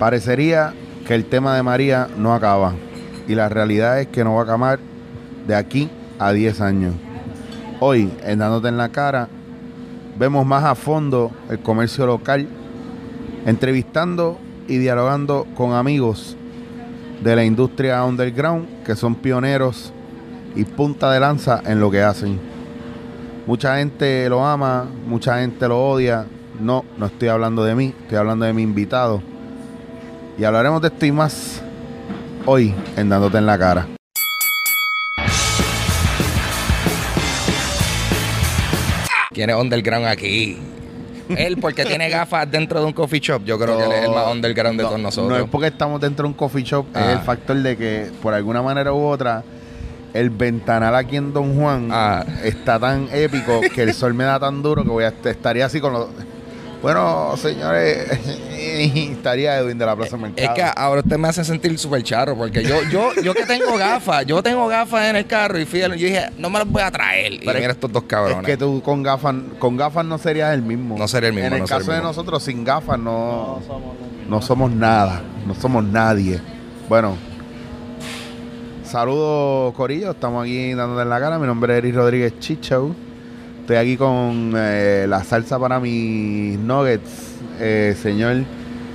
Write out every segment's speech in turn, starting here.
Parecería que el tema de María no acaba y la realidad es que no va a acabar de aquí a 10 años. Hoy, en Dándote en la Cara, vemos más a fondo el comercio local, entrevistando y dialogando con amigos de la industria underground que son pioneros y punta de lanza en lo que hacen. Mucha gente lo ama, mucha gente lo odia. No, no estoy hablando de mí, estoy hablando de mi invitado. Y hablaremos de esto y más hoy en Dándote en la Cara. ¿Quién es underground aquí? Él, porque tiene gafas dentro de un coffee shop, yo creo que él es el más underground de No, todos nosotros. No es porque estamos dentro de un coffee shop, es Ah. el factor de que por alguna manera u otra el ventanal aquí en Don Juan Ah. está tan épico que el sol me da tan duro que voy a estaría así con los bueno, señores, estaría Edwin de la Plaza Es Mercado. que ahora usted me hace sentir súper charro, porque yo, yo, yo que tengo gafas, yo tengo gafas en el carro y fui, al- yo dije, no me las voy a traer. Y Pero mira es- estos dos es cabrones. que tú con gafas, con gafas no serías el mismo. No sería el mismo, En el no sería caso el de nosotros, sin gafas no, no somos nada. No somos nadie. Bueno, saludos Corillo, estamos aquí dándote en la cara. Mi nombre es Eric Rodríguez Chicho. Estoy aquí con eh, la salsa para mis nuggets, eh, señor,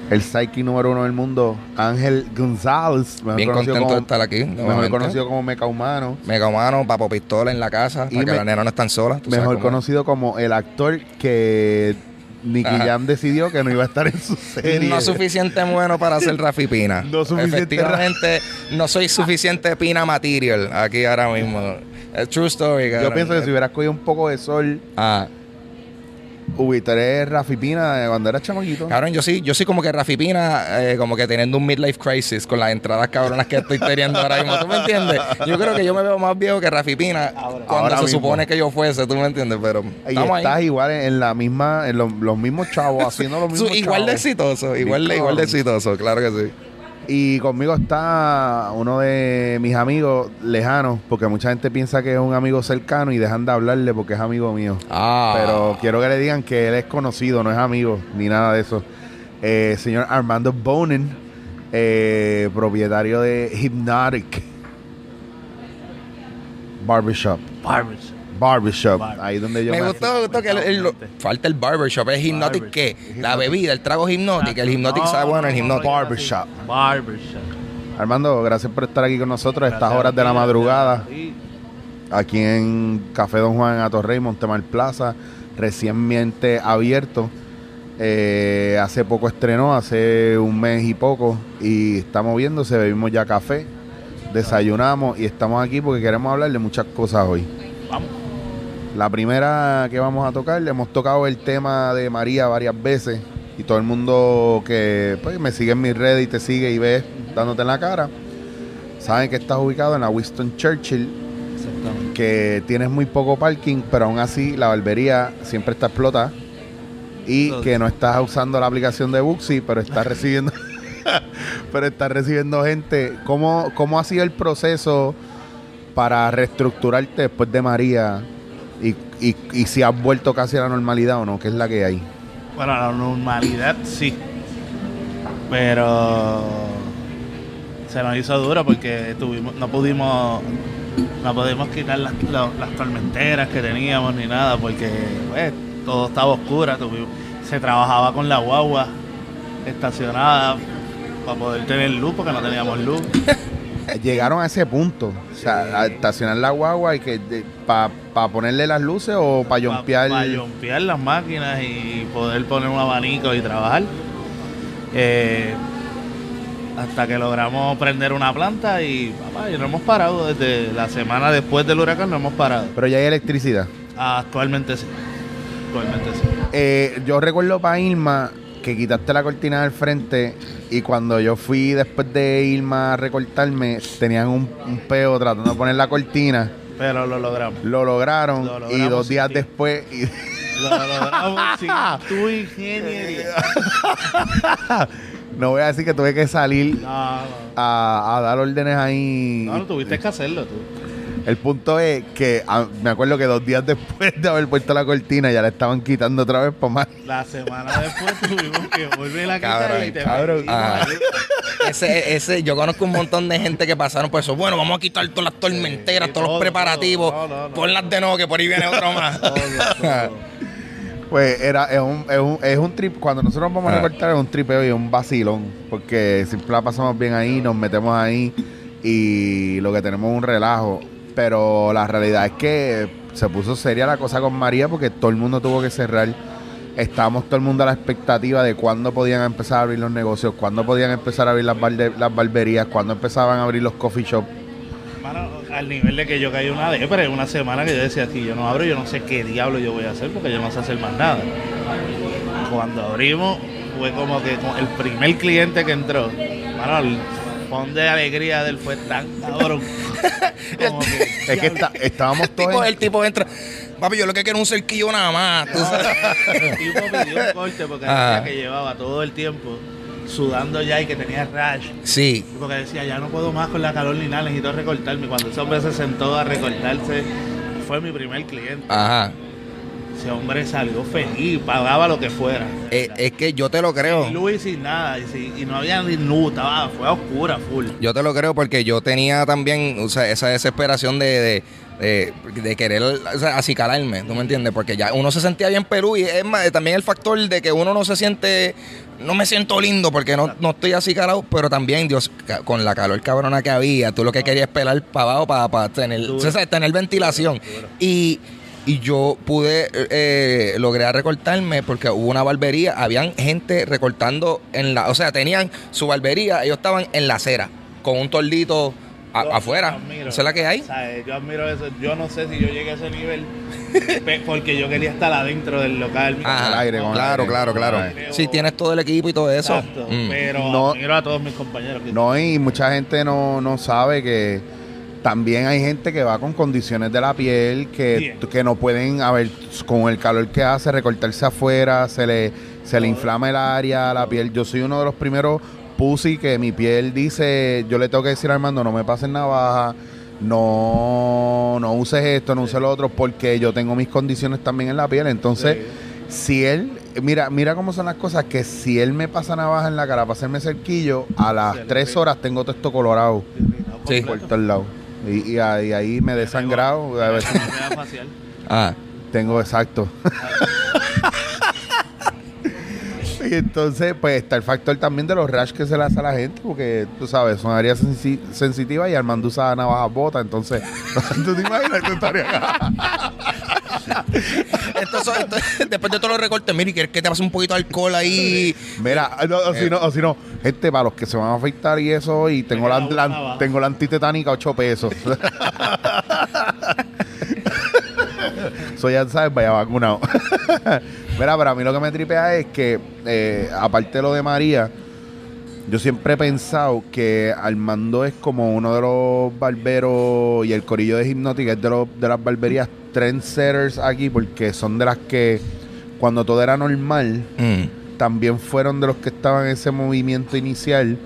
el psyche número uno del mundo, Ángel González. mejor Bien contento de estar aquí. Mejor conocido como Meca Humano. Mega humano, papo pistola en la casa, Y para que me- la nena no están solas. Mejor es. conocido como el actor que Nicky Ajá. Jam decidió que no iba a estar en su serie. No suficiente bueno para hacer Rafi Pina. No suficiente Efectivamente, no soy suficiente Pina material aquí ahora mismo. Es true story, Yo cabrón. pienso que si hubieras cogido un poco de sol, Ah, hubieras Rafi Pina de cuando eras chamaquito. cabrón, yo sí, yo sí como que Rafi Pina, eh, como que teniendo un midlife crisis con las entradas cabronas que estoy teniendo ahora mismo. ¿Tú me entiendes? Yo creo que yo me veo más viejo que Rafi Pina cuando Ahora se mismo. supone que yo fuese, ¿tú me entiendes? Pero Y estamos estás ahí. igual en, en la misma, en los, los mismos chavos, haciendo los mismos igual de chavos. exitoso, igual de, igual de exitoso, claro que sí. Y conmigo está uno de mis amigos lejanos, porque mucha gente piensa que es un amigo cercano y dejan de hablarle porque es amigo mío. Ah, Pero quiero que le digan que él es conocido, no es amigo, ni nada de eso. Eh, señor Armando Bonin, eh, propietario de Hypnotic Barbershop. Barbers. Barbershop, Bar- ahí donde yo me me gustó, me gustó que el- el- Exactamente. falta el barbershop. ¿Es hipnotic Barbershop. qué? La bebida, el trago hipnotic. El hipnotic No, sabe bueno, el no, no, hipnotic. no, Barbershop. Barbershop. Armando, gracias por estar aquí con nosotros a estas horas de la a madrugada, a aquí en Café Don Juan Atorrey, Montemar Plaza, recientemente abierto. Eh, hace poco estrenó, hace un mes y poco, y estamos viéndose, bebimos ya café, desayunamos y estamos aquí porque queremos hablar de muchas cosas hoy. La primera que vamos a tocar, le hemos tocado el tema de María varias veces y todo el mundo que pues, me sigue en mis redes y te sigue y ves dándote en la cara, saben que estás ubicado en la Winston Churchill, que tienes muy poco parking, pero aún así la barbería siempre está explotada y Entonces- que no estás usando la aplicación de Booksy, pero estás recibiendo pero estás recibiendo gente. ¿Cómo, ¿Cómo ha sido el proceso para reestructurarte después de María y, y, y si has vuelto casi a la normalidad o no? ¿Qué es la que hay? Bueno, la normalidad sí. Pero se nos hizo duro porque tuvimos, no pudimos no pudimos quitar las, lo- las tormenteras que teníamos ni nada porque pues, todo estaba oscuro. tuvimos- se trabajaba con la guagua estacionada para poder tener luz porque no teníamos luz. Llegaron a ese punto. O sea, Sí. a estacionar la guagua y que para ponerle las luces o para yompear. Para yompear las máquinas y poder poner un abanico y trabajar. Eh, hasta que logramos prender una planta y, papá, y no hemos parado desde la semana después del huracán, no hemos parado. Pero ya hay electricidad. Actualmente sí. Actualmente sí. Eh, yo recuerdo para Irma que quitaste la cortina del frente y cuando yo fui después de irme a recortarme, tenían un, un peo tratando de poner la cortina. Pero lo logramos. Lo lograron, Lo y dos días ti. después... y- Lo logramos sin tu ingeniería. no voy a decir que tuve que salir No, no. a, a dar órdenes ahí. No, no tuviste que hacerlo tú. El punto es que ah, me acuerdo que dos días después de haber puesto la cortina ya la estaban quitando otra vez para más. La semana después tuvimos que volver a Cabrón, quitarla y te cabrón. Ah. Ese, ese, yo conozco un montón de gente que pasaron por eso. Bueno, vamos a quitar todas las tormenteras, Sí, todos todo, los preparativos. todo. No, no, no. Ponlas de nuevo, que por ahí viene otro más. Todo, todo. Pues era, es un, es un, es un trip, cuando nosotros vamos a Ah. recortar es un tripeo y un vacilón, porque siempre la pasamos bien ahí, nos metemos ahí y lo que tenemos es un relajo. Pero la realidad es que se puso seria la cosa con María porque todo el mundo tuvo que cerrar. Estábamos todo el mundo a la expectativa de cuándo podían empezar a abrir los negocios, cuándo podían empezar a abrir las, las barberías, cuándo empezaban a abrir los coffee shops. Al nivel de que yo caí una vez, pero en una semana que yo decía, si yo no abro, yo no sé qué diablo yo voy a hacer porque yo no sé hacer más nada. Cuando abrimos, fue como que el primer cliente que entró, el de alegría de él fue tan cabrón. Como que, Es que está- estábamos todos tipo, en- el tipo entra. Papi, yo lo que quiero es un cerquillo nada más. tú sabes. el tipo pidió un corte porque Ah. decía que llevaba todo el tiempo sudando ya y que tenía rash. Sí. Porque decía, ya no puedo más con la calor ni nada, necesito recortarme. Cuando ese hombre se sentó a recortarse, fue mi primer cliente. Ajá. Ese hombre salió feliz, pagaba lo que fuera. Eh, es que yo te lo creo. Y sin nada, y, si- y no había ni luz, estaba, fue a oscura, full. Yo te lo creo porque yo tenía también o sea, esa desesperación de, de, de- de querer o sea, acicalarme, ¿tú me entiendes? Porque ya uno se sentía bien Perú y es más, también el factor de que uno no se siente, no me siento lindo porque no, no estoy acicalado, pero también, Dios, con la calor cabrona que había, tú lo que querías es pelar para abajo para, para tener, Duro. o sea, tener ventilación. Y, y yo pude, eh, logré recortarme porque hubo una barbería, habían gente recortando en la, o sea, tenían su barbería, ellos estaban en la acera con un tordito a- Yo afuera. Esa es la que hay. ¿sabes? Yo admiro eso. Yo no sé si yo llegué a ese nivel porque yo quería estar adentro del local. Ajá, el aire, con claro, aire. claro, claro. Si tienes todo el equipo y todo eso. Exacto, Mm. pero No- admiro a todos mis compañeros. No, y mucha gente no, no sabe que también hay gente que va con condiciones de la piel que, que no pueden, a ver, con el calor que hace, recortarse afuera, se le, se le inflama el área, la piel. Yo soy uno de los primeros pussy que mi piel dice, yo le tengo que decir a Armando, no me pases navaja, no, no uses esto, no uses lo otro, porque yo tengo mis condiciones también en la piel. Entonces, si él, mira, mira cómo son las cosas, que si él me pasa navaja en la cara para hacerme cerquillo, a las tres horas tengo todo esto colorado Sí. por todos lados. Y, y ahí, ahí me he desangrado. A veces. Ah, tengo exacto. y entonces, pues está el factor también de los rash que se le hace a la gente, porque tú sabes, son áreas sensi- sensitivas y Armando usa navajas bota, entonces, ¿tú te imaginas que estaría Esto esto- después de todos los recortes, mire, ¿quieres que te pase un poquito de alcohol ahí? Mira, no, o si no, o si no, gente, para los que se van a afeitar y eso, y tengo la, la- tengo la antitetánica 8 pesos. Soy ya sabes, vaya vacunado. Mira, pero a mí lo que me tripea es que, eh, aparte de lo de María, yo siempre he pensado que Armando es como uno de los barberos y el corillo de Hipnotic es de, los, de las barberías trendsetters aquí, porque son de las que cuando todo era normal, Mm. también fueron de los que estaban en ese movimiento inicial.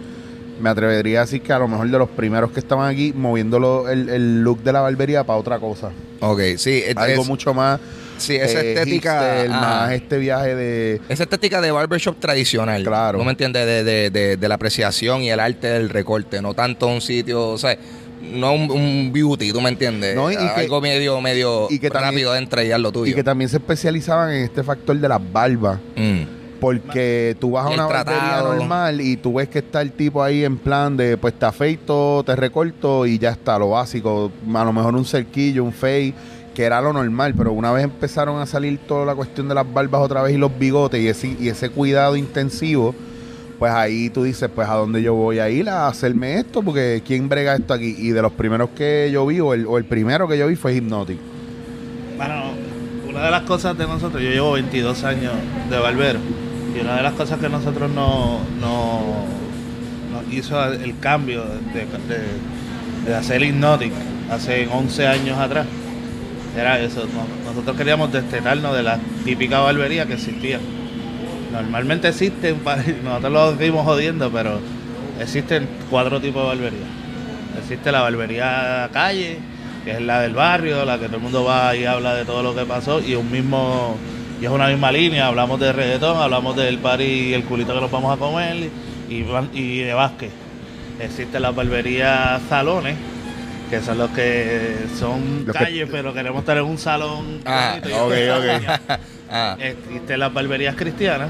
Me atrevería a decir que a lo mejor de los primeros que estaban aquí moviendo lo- el, el look de la barbería para otra cosa. Ok, sí. es- Algo es- mucho más. sí, esa eh, estética. hipster, ah, más este viaje de. Esa estética de barbershop tradicional. Claro. ¿No me entiendes? De, de, de, de la apreciación y el arte del recorte. No tanto un sitio, o sea, no un, un beauty, ¿tú me entiendes? No, y- que- Algo medio, medio y que también- rápido de entregar lo tuyo. Y que también se especializaban en este factor de las barbas. Mm. Porque tú vas a una barbería normal y tú ves que está el tipo ahí en plan de pues te afeito, te recorto y ya está, lo básico. A lo mejor un cerquillo, un fade, que era lo normal, pero una vez empezaron a salir toda la cuestión de las barbas otra vez y los bigotes y ese, y ese cuidado intensivo, pues ahí tú dices, pues a dónde yo voy a ir a hacerme esto, porque ¿quién brega esto aquí? Y de los primeros que yo vi, o el, o el primero que yo vi fue Hypnotic. Bueno, una de las cosas de nosotros, yo llevo 22 años de barbero. Y una de las cosas que nosotros no, no, nos hizo el cambio de, de- de hacer hace 11 años atrás era eso. no- Nosotros queríamos destetarnos de la típica barbería que existía. Normalmente existen, nosotros lo seguimos jodiendo, pero existen cuatro tipos de barbería. Existe la barbería calle, que es la del barrio, la que todo el mundo va y habla de todo lo que pasó, y un mismo, y es una misma línea, hablamos de reggaetón, hablamos del party y el culito que nos vamos a comer, y, de básquet. Existe la barbería salones, que son los que son Los que- calles, pero queremos estar en un salón. Ah, ok. Ah, Existen las barberías cristianas.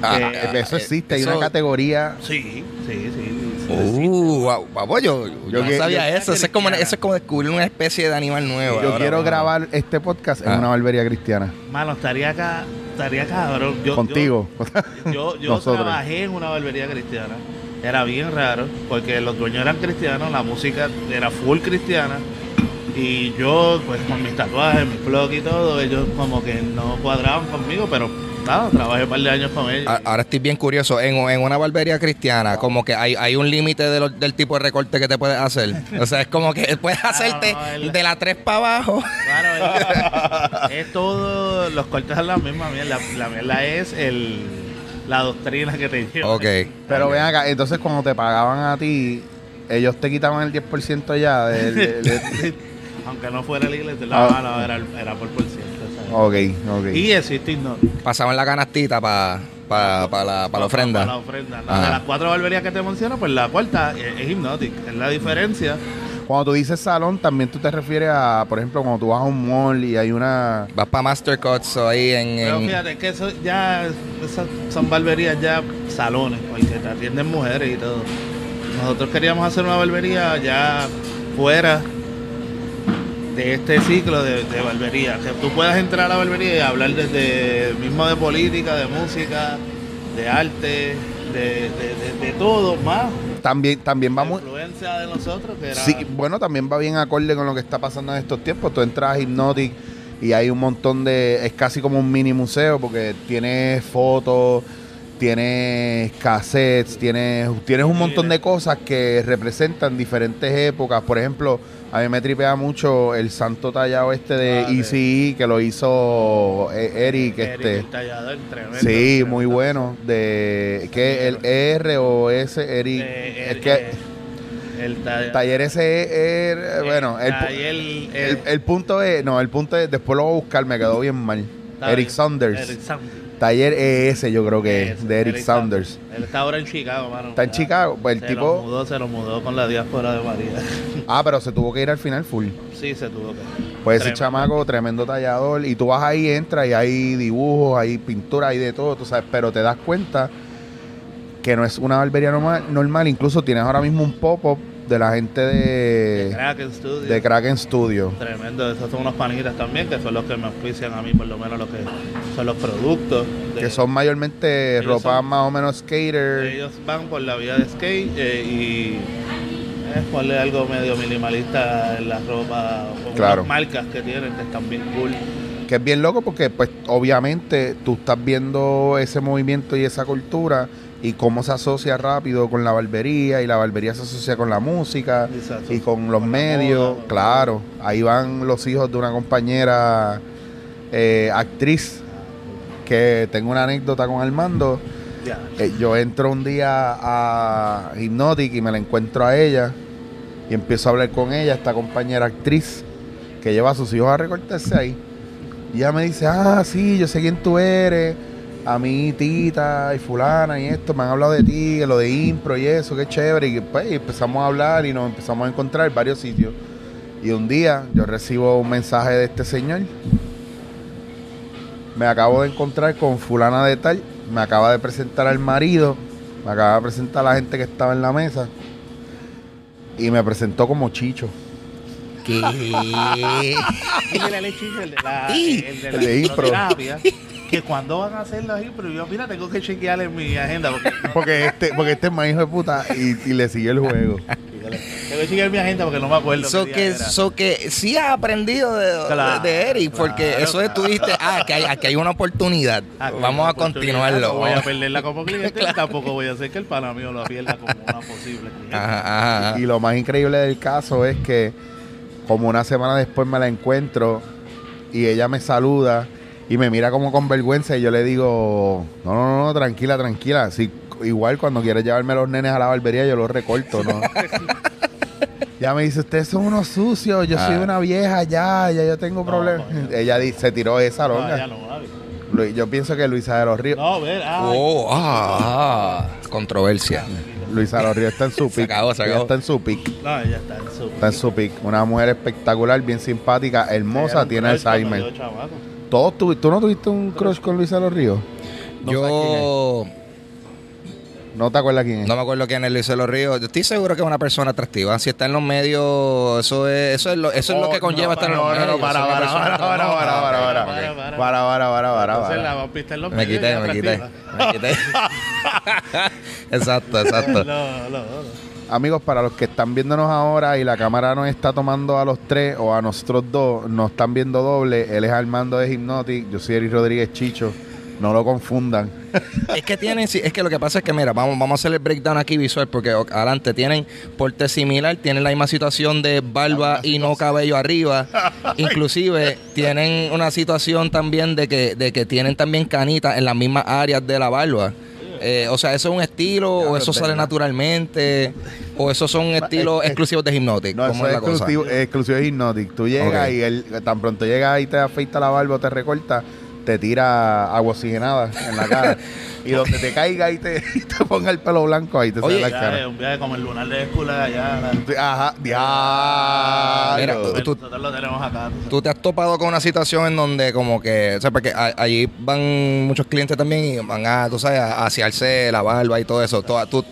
ah, que- ah, Eso eh, existe, hay eso- una categoría. Sí, sí, sí. Uh, wow, wow, yo, yo Yo no que- sabía yo- eso. Eso es, como, eso es como descubrir una especie de animal nuevo. Yo ahora, quiero grabar este podcast en Ah. una barbería cristiana. Mano, estaría acá, estaría cabrón. Yo, Contigo. Yo, yo, trabajé en una barbería cristiana. Era bien raro, porque los dueños eran cristianos, la música era full cristiana. Y yo, pues con mis tatuajes, mis blog y todo, ellos como que no cuadraban conmigo, pero nada, trabajé un par de años con ellos. Ahora estoy bien curioso. En, en una barbería cristiana, como que hay, hay un límite de lo- del tipo de recorte que te puedes hacer. O sea, es como que puedes hacerte no, el- de la 3 para abajo. Claro, es, es todo, los cortes son la misma mierda. La mierda es el, la doctrina que te lleva. Ok. Pero ven acá, entonces cuando te pagaban a ti, ellos te quitaban el 10% ya del... del- del- Aunque no fuera la iglesia, Ah. no, no, era, era por por ciento. Ok, ok. Y existe no. Pasaban la canastita para la, pa la Para la ofrenda. ofrenda. Ajá. De las cuatro barberías que te menciono, pues la cuarta es, es Hypnotic. Es la diferencia. Cuando tú dices salón, también tú te refieres a, por ejemplo, cuando tú vas a un mall y hay una... Vas para Mastercuts o ahí en. Pero en- fíjate que eso ya esas son barberías ya salones, porque te atienden mujeres y todo. Nosotros queríamos hacer una barbería ya fuera de este ciclo de, de barbería. Que tú puedas entrar a la barbería y hablar desde mismo de política, de música, de arte, de, de- de- de todo más. También, también La vamos... influencia de nosotros que era Sí, bueno, también va bien acorde con lo que está pasando en estos tiempos. Tú entras a Hypnotic y hay un montón de... Es casi como un mini museo porque tienes fotos, tienes cassettes, tienes, tienes un montón de cosas que representan diferentes épocas. Por ejemplo, a mí me tripea mucho el santo tallado este de Ah, de- ECE que lo hizo eh, Eric. Eric, este. el tallador, tremendo, Sí, tremendo. muy bueno. De que el R o S Eric. Eh, es el- que eh, el talla- Taller ese es, bueno, el, taller, el- punto es, no, el punto es, después lo voy a buscar, me quedó bien mal. Eric. Saunders. Eric Saunders. Taller ES, yo creo que es, Ese, de Eric, Saunders. Él está ahora en Chicago, mano. Está en Chicago, pues el se tipo- Lo mudó, se lo mudó con la diáspora de María. Ah, pero se tuvo que ir al final full. sí, se tuvo que. Pues ese Tremendo. chamaco, tremendo tallador. Y tú vas ahí, entras y hay dibujos, hay pintura, hay de todo, tú sabes. Pero te das cuenta que no es una barbería normal. normal. Incluso tienes ahora mismo un pop-up de la gente de, Kraken Studio. de Kraken Studio. Tremendo, esos son unos panitas también, que son los que me auspician a mí, por lo menos, los que son los productos. de- Que son mayormente ropa son- más o menos skater. Ellos van por la vía de skate eh, y es ponerle algo medio minimalista en la ropa. o Claro. unas marcas que tienen que están bien cool. Que es bien loco porque, pues, obviamente tú estás viendo ese movimiento y esa cultura y cómo se asocia rápido con la barbería y la barbería se asocia con la música Exacto. y con los Con medios. moda, claro, ahí van los hijos de una compañera eh, actriz que tengo una anécdota con Armando. Eh, yo entro un día a Hypnotic y me la encuentro a ella y empiezo a hablar con ella, esta compañera actriz que lleva a sus hijos a recortarse ahí. Y ella me dice, ah, sí, yo sé quién tú eres. A mí, Tita y fulana y esto, me han hablado de ti, lo de impro y eso, qué chévere. Y pues empezamos a hablar y nos empezamos a encontrar en varios sitios. Y un día yo recibo un mensaje de este señor. Me acabo de encontrar con fulana de tal, me acaba de presentar al marido, me acaba de presentar a la gente que estaba en la mesa y me presentó como Chicho. ¿Qué? El de la, el de El la de impro. improterapia, que cuando van a hacer las impro, yo mira, tengo que chequear en mi agenda porque no- Porque este, porque este es más hijo de puta y, y le sigue el juego. Tengo que chequear mi agenda porque no me acuerdo. So que, so que sí has aprendido de, Claro, de Eric, porque claro, eso es, tú dijiste, ah, que hay, aquí hay una oportunidad. Aquí Vamos una a continuarlo. oportunidad, No voy a perderla como cliente y tampoco voy a hacer que el pana mío lo pierda como una posible cliente. Ajá, ajá, ajá. Y lo más increíble del caso es que como una semana después me la encuentro y ella me saluda y me mira como con vergüenza y yo le digo, no, no, no, no, tranquila, tranquila. Si, igual cuando quieres llevarme los nenes a la barbería yo los recorto, ¿no? ya me dice, ustedes son unos sucios, yo soy Ah. una vieja, ya, ya yo tengo No, problemas. coño. ella se tiró esa No, longa. no, Yo pienso que Luisa de los Ríos, No, ver, Oh, ah, ah, controversia. Luisa de los Ríos está en su Se pic. acabó, se Ella acabó. está en su pic. No, ella está en su. Está en su pic. Una mujer espectacular, bien simpática, hermosa, tiene Alzheimer. Todos tuvi- ¿Tú no tuviste un crush con Luisa de los Ríos? No Yo ¿No te acuerdas quién es? no me acuerdo quién es Luis de los Ríos. Yo estoy seguro que es una persona atractiva. Si está en los medios, eso es, eso es, lo, eso es lo que Oh, conlleva no, estar en los medios. no, para, para, para, para, para, para, para. Para, para. Para, Me quité, me quité. Me quité. exacto, exacto. Amigos, para los que están viéndonos ahora y la cámara nos está tomando a los tres o a nosotros dos, nos están viendo doble. Él es Armando de Hypnotic, yo soy Eric Rodríguez Chicho. No lo confundan. Es que tienen, es que lo que pasa es que, mira, vamos, vamos a hacer el breakdown aquí visual, porque adelante tienen porte similar, tienen la misma situación de barba y no cabello arriba. Inclusive tienen una situación también de que, de que tienen también canitas en las mismas áreas de la barba. Eh, o sea, ¿eso es un estilo Ya, o eso es sale naturalmente? ¿O esos son estilos es- exclusivos de Hypnotic? No, ¿Cómo eso es es la cosa? exclusivo, exclusivo de Hypnotic. Tú llegas y él tan pronto llega y te afeita la barba o te recorta, te tira agua oxigenada en la cara. y donde te caiga y te, y te ponga el pelo blanco, ahí te Oye, sale la Ya, es cara. un viaje como el lunar de escuela allá. la- Ajá, diablo. Mira, tú- Nosotros lo tenemos acá. tú sabes. ¿Tú te has topado con una situación en donde como que, o sea, porque a- allí van muchos clientes también y van a, tú sabes, a asearse la barba y todo eso. Tú, tú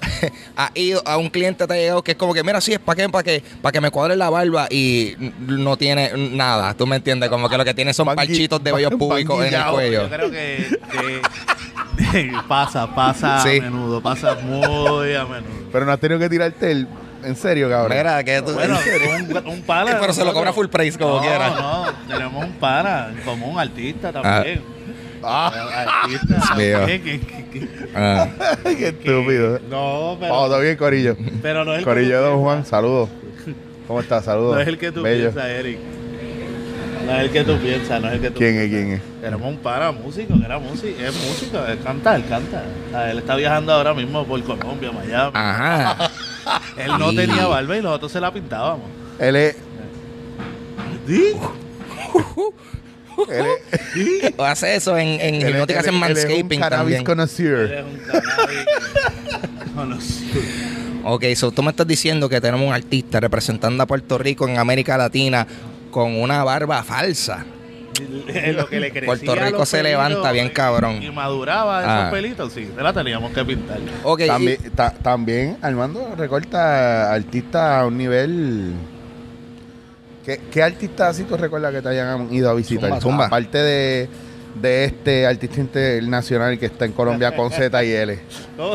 has ido a un cliente te ha llegado que es como que, mira, sí, es para que, para que, para que me cuadre la barba y no tiene nada, ¿tú me entiendes? Como que lo que tiene son Bangui- parchitos de vellos públicos en el cuello. Yo creo que, que- pasa, pasa Sí. a menudo, pasa muy a menudo. Pero no has tenido que tirarte el. En serio, cabrón. Mira, que tú... Bueno, un, un pana. Pero se lo cobra full price como no, quiera. No, tenemos un pana, como un artista también. Ah, Artista Mío. que- Ah, qué estúpido. no, pero, Vamos, todo bien, Corillo. pero no es el Corillo que Don Juan, saludos. ¿Cómo estás? Saludos. No es el que tú Bello. piensas, Eric. No es el que tú piensas, no es el que tú ¿Quién es? piensas. ¿Quién es? Tenemos un pana músico, que era músico, es músico, él canta, él canta. Ah, Él está viajando ahora mismo por Colombia, Miami. ajá. Él no tenía barba y nosotros se la pintábamos. Él es. ¿Sí? O hace eso en, en él es- hipnótica, hacen él es- él es un manscaping cannabis connoisseur. es un cannabis conocido. Ok, so tú me estás diciendo que tenemos un artista representando a Puerto Rico en América Latina con una barba falsa. En lo que le crecía Puerto Rico se levanta bien cabrón. Y maduraba esos Ah. pelitos, sí, se la teníamos que pintar. Ok, y- También, ta- también Armando recorta artistas a un nivel. ¿Qué, qué artistas así tú recuerdas que te hayan ido a visitar? Zumba, zumba. Aparte de, de este artista internacional que está en Colombia con Z y L.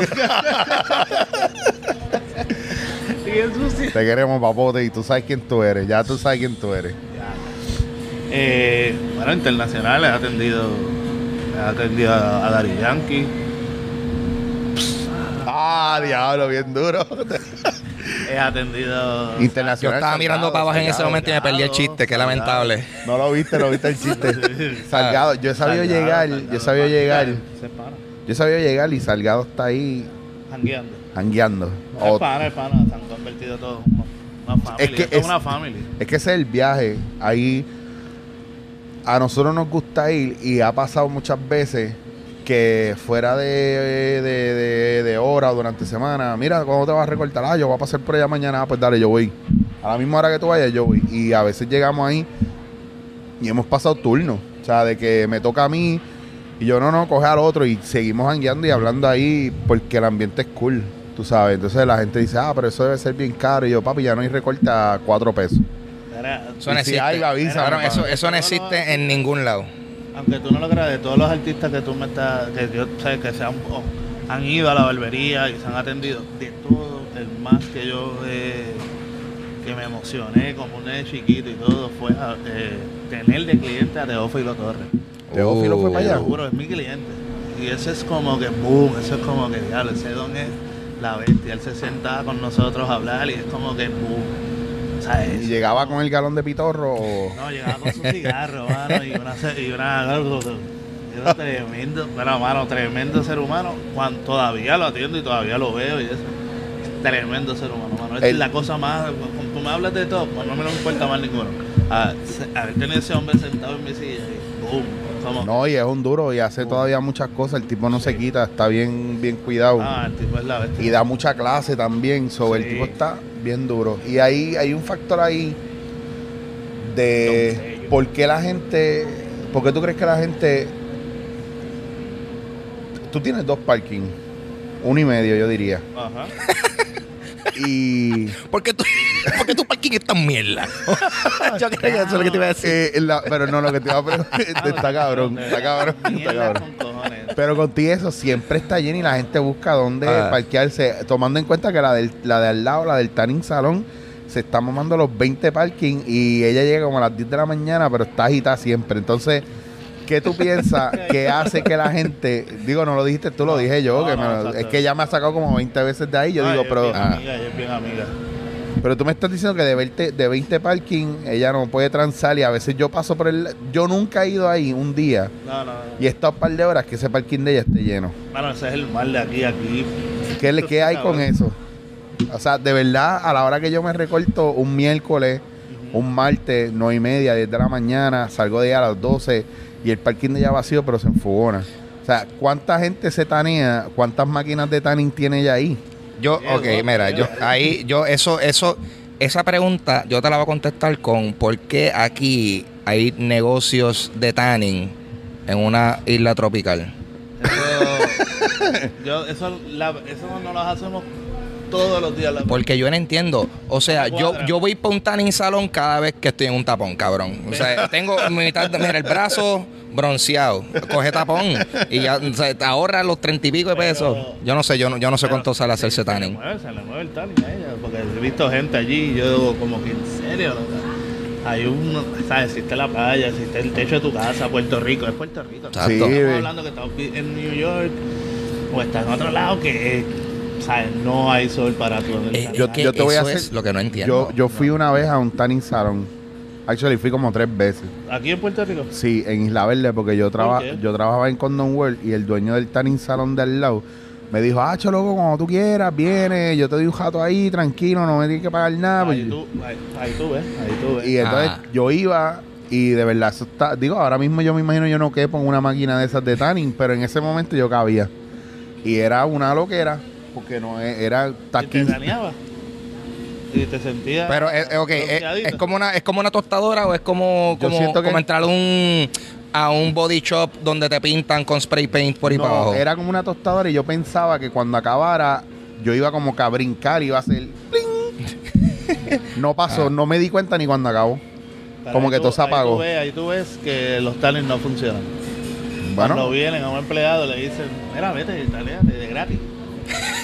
Te queremos, papote, y tú sabes quién tú eres. Ya tú sabes quién tú eres. Eh, bueno, internacional, he atendido, he atendido a, a Daddy Yankee, Ah, diablo, bien duro. he atendido... yo Internacional. estaba mirando para abajo en ese Salgado. momento y me perdí el chiste, qué lamentable. No lo viste, no viste el chiste. Salgado, yo he sabido Salgado, llegar, Salgado, yo he sabido llegar, Se para, yo he sabido llegar y Salgado está ahí jangueando. hangueando. Es pana, es pana, se han convertido todos una, familia. Es que es- una familia. Es que ese es el viaje. Ahí a nosotros nos gusta ir y ha pasado muchas veces que fuera de, de, de, de hora o durante semana, mira, ¿cuándo te vas a recortar? Ah, yo voy a pasar por allá mañana, Ah, pues dale, yo voy. A la misma hora que tú vayas, yo voy. Y a veces llegamos ahí y hemos pasado turnos. O sea, de que me toca a mí y yo no, no, coge al otro y seguimos hangueando y hablando ahí porque el ambiente es cool, tú sabes. Entonces la gente dice, ah, pero eso debe ser bien caro. Y yo, papi, ya no hay recorta a cuatro pesos. Era- Eso no si existe. hay, pana. eso, eso no existe en ningún lado. Aunque tú no lo creas, de todos los artistas que tú me estás, que yo sé que se han, o han ido a la barbería y se han atendido, de todo el más que yo eh, que me emocioné como un nene chiquito y todo fue a, eh, tener de cliente a Teófilo Torres. Teófilo fue para allá. Seguro, es mi cliente. Y ese es como que boom, eso es como que diablo, ese don es la bestia. Él se sentaba con nosotros a hablar y es como que boom. O sea, ¿Y es- llegaba con el galón de pitorro o...? no, llegaba con su cigarro, mano, y una, y una era tremendo, pero mano, tremendo ser humano. Cuando todavía lo atiendo y todavía lo veo y eso. Tremendo ser humano, mano. Es El- la cosa más, cuando tú me hablas de todo, pues no me lo importa más ninguno. A, haber tenido ese hombre sentado en mi silla y boom, como No, y es un duro y hace todavía muchas cosas. El tipo no se quita, está bien, bien cuidado. ah, el tipo es la bestia. Y da mucha clase también. Sobre Sí. el tipo está bien duro. Y ahí hay un factor ahí de por qué la gente. ¿Por qué tú crees que la gente. Tú tienes dos parking. Uno y medio, yo diría. Ajá. Y. ¿Por qué tu, por qué tu parking es tan mierda? Yo creo que eso es lo que te iba a decir. eh, la- pero no, lo que te iba a preguntar. está cabrón, está cabrón, está Mierda cabrón. con. Pero contigo eso siempre está lleno y la gente busca dónde Ah. parquearse, tomando en cuenta que la, del, la de al lado, la del Tanning Salón, se está mamando los 20 parking y ella llega como a las 10 de la mañana, pero está agitada siempre. Entonces, ¿qué tú piensas que hace que la gente, digo, no lo dijiste tú, lo dije yo, no, que no, me es que ella me ha sacado como 20 veces de ahí, yo Ah, digo, ella pero... Es bien Ah. amiga, ella es bien amiga. Pero tú me estás diciendo que de 20, de 20 parking ella no puede transar y a veces yo paso por el... Yo nunca he ido ahí un día No, no, no. y he estado un par de horas que ese parking de ella esté lleno. Bueno, ese es el mal de aquí, aquí. ¿Qué, le, qué hay con eso? O sea, de verdad, a la hora que yo me recorto un miércoles, un martes, 9 y media, 10 de la mañana, salgo de ahí a las 12 y el parking de ella vacío, pero se enfogona. O sea, ¿cuánta gente se tanea? ¿Cuántas máquinas de tanning tiene ella ahí? Yo, ok, mira, yo ahí, yo, eso, eso, esa pregunta yo te la voy a contestar con por qué aquí hay negocios de tanning en una isla tropical. Eso, yo, eso, la- eso no lo hacemos todos los días. la- Porque yo no entiendo. O sea, yo, yo voy para un tanning salón cada vez que estoy en un tapón, cabrón. O sea, tengo mitad, de- mira, el brazo bronceado, coge tapón y ya o sea, te ahorra los treinta y pico de Pero- pesos. Yo no sé, yo no, yo no sé cuánto sale hacerse Se le tanning. mueve, se le mueve el tanning a ella. Porque he visto gente allí y yo digo, como que en serio, loca? Hay un, ¿sabes? Existe la playa, existe el techo de tu casa, Puerto Rico, es Puerto Rico. Exacto. Sí, Estamos hablando que estamos en New York o está en otro lado que, ¿sabes? No hay sol para tu Eh, Yo- es que yo te voy a hacer- es lo que no entiendo. Yo, yo fui una vez a un tanning salón. Actually, fui como tres veces. Aquí en Puerto Rico. Sí, en Isla Verde, porque yo, traba, yo trabajaba en Condom World y el dueño del tanning salón de al lado me dijo, ah, loco, cuando tú quieras, viene, yo te doy un jato ahí, tranquilo, no me tienes que pagar nada. Pues Ahí tú, ahí, ahí tú ves, ahí tú ves. Y entonces Ah. yo iba y de verdad, eso está, digo, ahora mismo yo me imagino yo no quepo en una máquina de esas de tanning, pero en ese momento yo cabía. Y era una loquera, porque no es- era y te. Y te sentías. Pero es, es- ok, es, bronceadito. es como una, es como una tostadora o es como, como, siento que- como entrar a un, a un body shop donde te pintan con spray paint por ahí No, para abajo. era como una tostadora y yo pensaba que cuando acabara yo iba como que a brincar y iba a hacer ¡pling! No pasó, Ah. no me di cuenta ni cuando acabó. Pero como ahí que tú- todo se ahí tú apagó. ves- Ahí tú ves que los tannings no funcionan. Cuando Bueno, vienen a un empleado le dicen, mira, vete, taléate de gratis.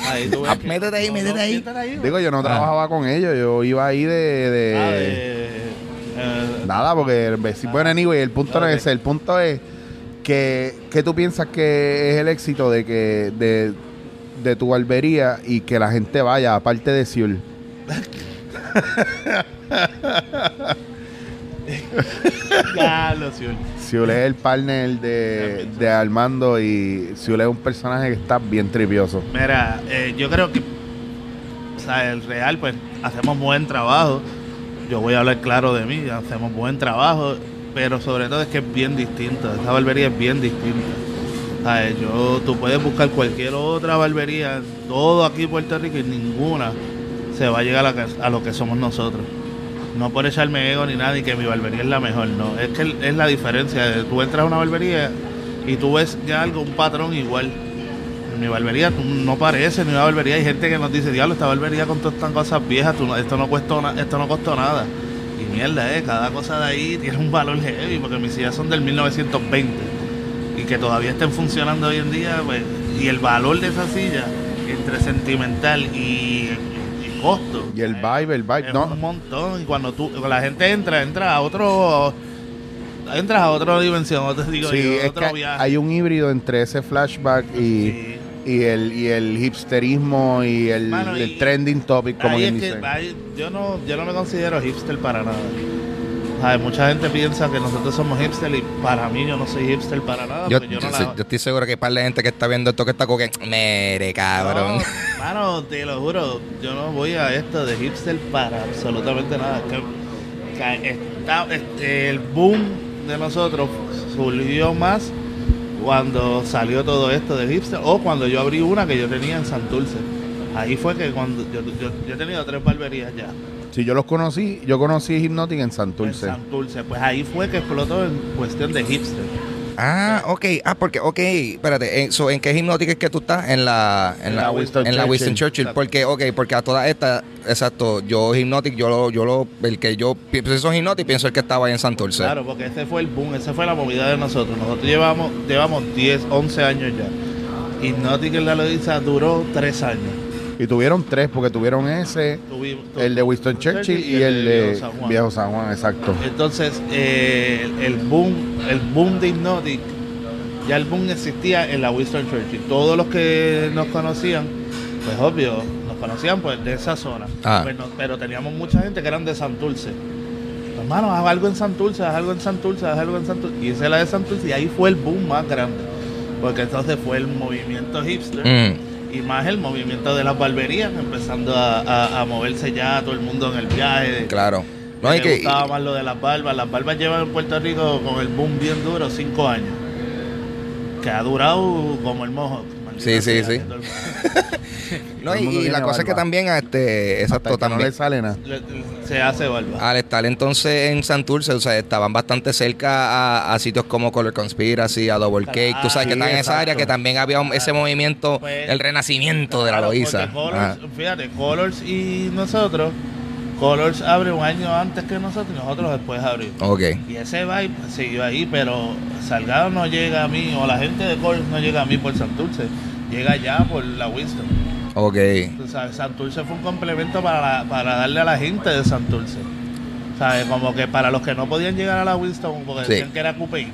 Ahí tú ves Ah, que- métete ahí, métete ahí. siéntate ahí, digo, yo no Ah. trabajaba con ellos, yo iba ahí de... de- Ah, de, eh, Nada, porque el vecino, bueno, anyway, el punto no Ok. es ese, el punto es que, que tú piensas que es el éxito de que de, de tu barbería y que la gente vaya, aparte de Siul. Carlos, Siul. Siul es el partner de, de Armando y Siul es un personaje que está bien tripioso. Mira, eh, yo creo que, o sea, el real, pues, hacemos buen trabajo. Yo voy a hablar claro de mí, hacemos buen trabajo, pero sobre todo es que es bien distinta. Esta barbería es bien distinta. O yo, tú puedes buscar cualquier otra barbería, todo aquí en Puerto Rico y ninguna se va a llegar a, a lo que somos nosotros. No por echarme ego ni nada y que mi barbería es la mejor, no. Es que es la diferencia. Tú entras a una barbería y tú ves ya algo, un patrón igual. Mi barbería no parece ni una barbería. Hay gente que nos dice, diablo, esta barbería con todas estas cosas viejas, esto, no costó esto no costó nada. Y mierda, eh, cada cosa de ahí tiene un valor heavy, porque mis sillas son del 1920 y que todavía estén funcionando hoy en día, pues, y el valor de esa silla, entre sentimental y costo. Y el vibe, el vibe, Es no. un montón. Y cuando tú, cuando la gente entra, entra a otro. Entras a otra dimensión, te digo Sí, yo, es otro que viaje. hay un híbrido entre ese flashback y, Sí. y el y el hipsterismo y el, Mano, el y- trending topic, como dice. ahí- yo no yo no me considero hipster para nada. ¿Sabes? Mucha gente piensa que nosotros somos hipster y para mí yo no soy hipster para nada. Yo, porque yo, no la- yo estoy seguro que hay par de gente que está viendo esto que está como que, mere, cabrón. No, mano, te lo juro, yo no voy a esto de hipster para absolutamente nada. Que, que este, el boom de nosotros surgió más cuando salió todo esto de hipster o cuando yo abrí una que yo tenía en Santurce. Ahí fue que cuando yo, yo, yo he tenido tres barberías ya Si yo los conocí, yo conocí Hypnotic en Santurce. en Santurce. Pues ahí fue que explotó en cuestión de hipster. Ah, ok. Ah, porque, ok, espérate. En, so, ¿en qué hipnótica es que tú estás? En la, en En la, la Winston en la Winston Churchill. Churchill. Exacto. Porque, ok, porque a todas estas, exacto, yo Hypnotic, yo lo, yo lo, el que yo pienso en Hypnotic, pienso el que estaba ahí en Santurce. Claro, porque ese fue el boom, esa fue la movida de nosotros. Nosotros llevamos, llevamos 10, 11 años ya. Hypnotic en la Loiza duró 3 años. Y tuvieron tres, porque tuvieron ese, Tuvimos- el de Winston Churchill y el de Viejo San Juan. Viejo San Juan, exacto. Entonces, eh, el, boom, el boom de Hypnotic, ya el boom existía en la Winston Churchill. Todos los que nos conocían, pues obvio, nos conocían pues de esa zona. Ah. Pues pero teníamos mucha gente que eran de Santurce. Hermano, haz algo en Santurce, haz algo en Santurce, haz algo en Santurce. Y es la de Santurce y ahí fue el boom más grande. Porque entonces fue el movimiento hipster Mm. Y más el movimiento de las barberías, empezando a, a- a moverse ya todo el mundo en el viaje. Claro. No, hay que, gustaba más lo de las barbas. Las barbas llevan en Puerto Rico con el boom bien duro cinco años. Que ha durado como el mojo. Sí, sí, sí. no, y, la cosa es que también, este, exacto, que no también. le sale nada. le- se hace barba. Al estar entonces en Santurce, o sea, estaban bastante cerca a, a sitios como Color Conspiracy, a Double Cake. Tú sabes que están en esa área que también había un- ese movimiento, Pues, el renacimiento de la Colors, Ajá. fíjate, Colors y nosotros, Colors abre un año antes que nosotros y nosotros después abrimos. Ok. Y ese vibe siguió ahí, pero Salgado no llega a mí, o la gente de Colors no llega a mí por Santurce, llega ya por la Winston. Ok. Tú sabes, Santurce fue un complemento para, la- para darle a la gente de Santurce. ¿Sabes? Como que para los que no podían llegar a la Winston porque Sí. decían que era Coupé,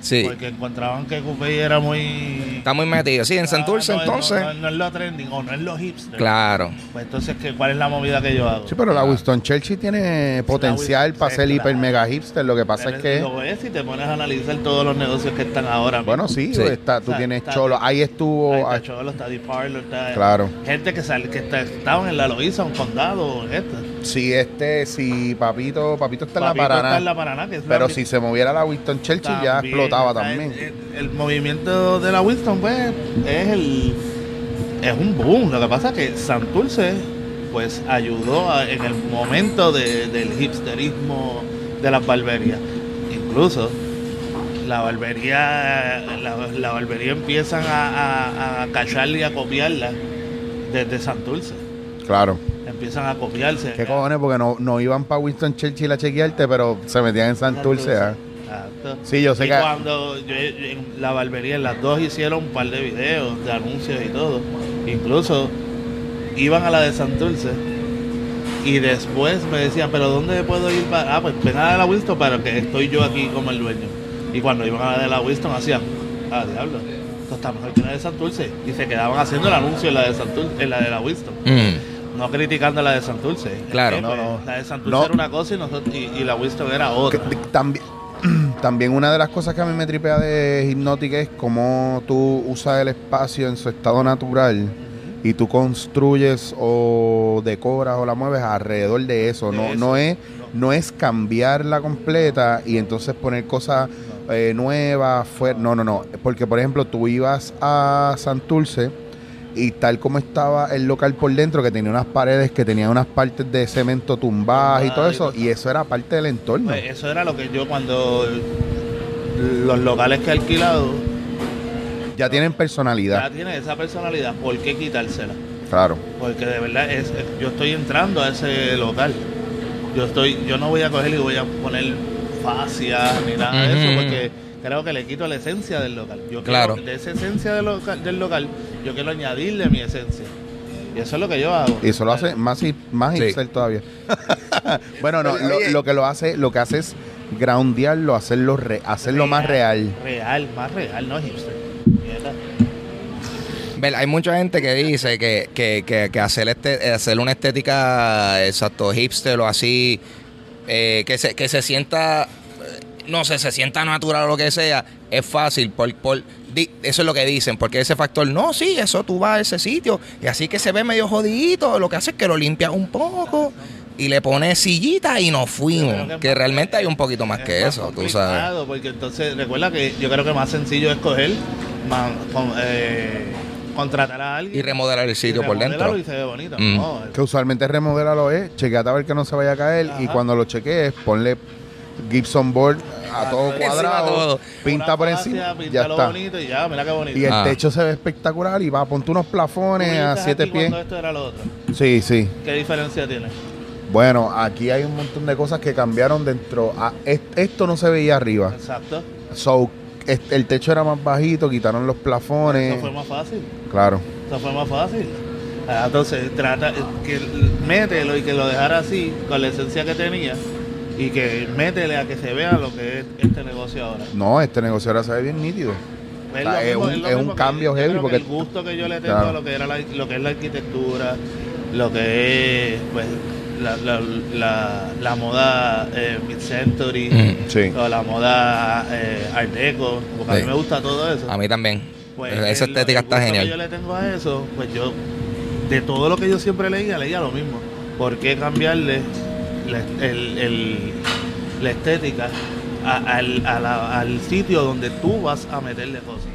Sí. porque encontraban que Coupé era muy... Está muy metido. Sí, en Santurce Ah, no, entonces. No, no, no es lo trending o no es lo hipster. Claro. Pues entonces, ¿qué, ¿cuál es la movida que yo hago? Sí, pero la Winston Churchill tiene potencial Winston, para sí, ser claro. hiper mega hipster. Lo que pasa Pero es que, Lo ves y te pones a analizar todos los negocios que están ahora. bueno, sí, Sí. Está, tú O sea, tienes está- cholo. Ahí estuvo. Ahí ah, está Cholo, está Deep Parlor, está Claro. gente que sale, que está- estaban en la Loíza, un condado, esta. Si este, si Papito, Papito está en la Paraná. está en la Paraná, que es la Pero si se moviera la Winston Churchill ya explotaba también. El, el movimiento de la Winston, pues, es el es un boom. Lo que pasa es que Santurce, pues, ayudó a- en el momento de- del hipsterismo de las barberías. Incluso la barbería, la, la barbería empiezan a, a, a cacharla y a copiarla desde Santurce. Claro. Empiezan a copiarse. ¿Qué cojones? Porque no, no iban para Winston Churchill a chequearte, pero se metían en Santurce. ¿ah? Exacto. Sí, yo sé y que- cuando yo, en la barbería, en las dos hicieron un par de videos, de anuncios y todo. Incluso iban a la de Santurce y después me decían, pero ¿dónde puedo ir? Para? Ah, pues ven a la de la Winston para que estoy yo aquí como el dueño. Y cuando iban a la de la Winston hacían, ah, diablo, esto está mejor que la de Santurce. Y se quedaban haciendo el anuncio en la de Santurce, en la de la Winston. Mm. No criticando la de Santurce. Es Claro. que, No, pues, no. La de Santurce No. era una cosa y, nosotros, y, y la Winston era otra. Que- También, también una de las cosas que a mí me tripea de hipnótica es cómo tú usas el espacio en su estado natural y tú construyes o decoras o la mueves alrededor de eso. De No, eso. no es no es cambiarla completa y entonces poner cosas eh, nuevas. fue- No, no, no. Porque, por ejemplo, tú ibas a Santurce y tal como estaba el local por dentro, que tenía unas paredes que tenían unas partes de cemento tumbadas y todo y eso, todo. y eso era parte del entorno. Pues eso era lo que yo cuando los locales que he alquilado ya tienen personalidad. ya tienen esa personalidad, ¿por qué quitársela? Claro. Porque de verdad es, yo estoy entrando a ese local. Yo estoy, yo no voy a coger y voy a poner fascia ni nada de eso, porque creo que le quito la esencia del local. Yo Claro. quiero, de esa esencia del local, del local, yo quiero añadirle mi esencia. Y eso es lo que yo hago. Y eso lo hace más, más Sí. hipster todavía. bueno, no, lo, que lo hace, lo que hace es groundearlo, hacerlo, re- hacerlo más real. Real, más real, no hipster. Mierda. Ver, Hay mucha gente que dice que, que, que, que hacer, este, hacer una estética exacto hipster o así, eh, que, se, que se sienta, no sé, se sienta natural o lo que sea, es fácil. Por, por, eso es lo que dicen, porque ese factor, no, sí, eso tú vas a ese sitio y así que se ve medio jodidito, lo que hace es que lo limpias un poco. Y le pones sillita y nos fuimos. que realmente hay un poquito más es que más eso, tú sabes. Porque entonces, recuerda que yo creo que más sencillo es coger, con- eh, contratar a alguien. Y remodelar el sitio y por remodelarlo dentro. Y se ve bonito. Mm. No, Que usualmente remodelalo es, chequeate a ver que no se vaya a caer y cuando lo chequees, ponle Gibson board a todo cuadrado, todo. pinta una por encima, ya píntalo está. bonito y ya, mira qué bonito. Y el Ah. techo se ve espectacular y va, ponte unos ¿Tú plafones a siete aquí pies. cuando esto era lo otro? Sí, sí. ¿Qué diferencia tiene? Bueno, aquí hay un montón de cosas que cambiaron dentro. Ah, es- esto no se veía arriba. Exacto. So, est- el techo era más bajito, quitaron los plafones. Eso fue más fácil. Claro. Eso fue más fácil. Ah, Entonces, trata que mételo y que lo dejara así, con la esencia que tenía, y que métele a que se vea lo que es este negocio ahora. No, este negocio ahora se ve bien nítido. Es, sea, es un- es un que cambio heavy porque- el gusto que yo le tengo Claro. a lo que era la, lo que es la arquitectura, lo que es pues la, la, la, la moda eh, mid-century Mm. Sí. o la moda eh, art deco, porque a mí me gusta todo eso. A mí también. Pues, Esa el- estética el está genial. Que yo le tengo a eso, pues yo, de todo lo que yo siempre leía, leía lo mismo. ¿Por qué cambiarle la, el- el- la estética a- al, a la- al sitio donde tú vas a meterle cosas?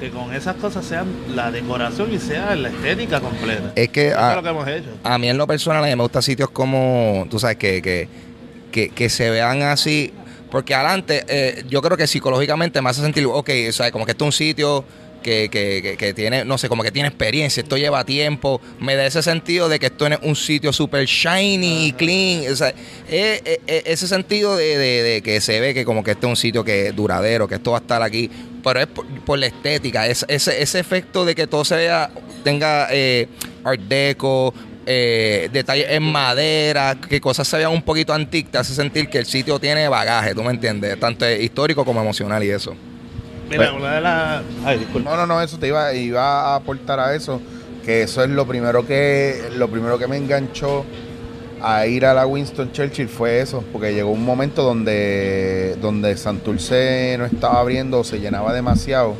Que con esas cosas sean la decoración y sea la estética completa. Es que Eso ah, es lo que hemos hecho. a mí en lo personal a me gustan sitios como, tú sabes, que, que, que, que se vean así. Porque adelante, eh, yo creo que psicológicamente me hace sentir, ok, o sea, como que esto es un sitio que, que, que, tiene, no sé, como que tiene experiencia, esto lleva tiempo, me da ese sentido de que esto es un sitio súper shiny y clean, o sea, eh, eh, eh, ese sentido de, que se ve que como que este es un sitio que es duradero, que esto va a estar aquí, pero es por, la estética, es, ese, ese efecto de que todo se vea, tenga eh, art deco, eh, detalles en madera, que cosas se vean un poquito antiques, te hace sentir que el sitio tiene bagaje, ¿tú me entiendes? Tanto histórico como emocional y eso. Mira, Pues- una de las. Ay, disculpa. No, no, no, eso te iba, iba a aportar a eso, que eso es lo primero que, lo primero que me enganchó a ir a la Winston Churchill fue eso, porque llegó un momento donde, donde Santurce no estaba abriendo, se llenaba demasiado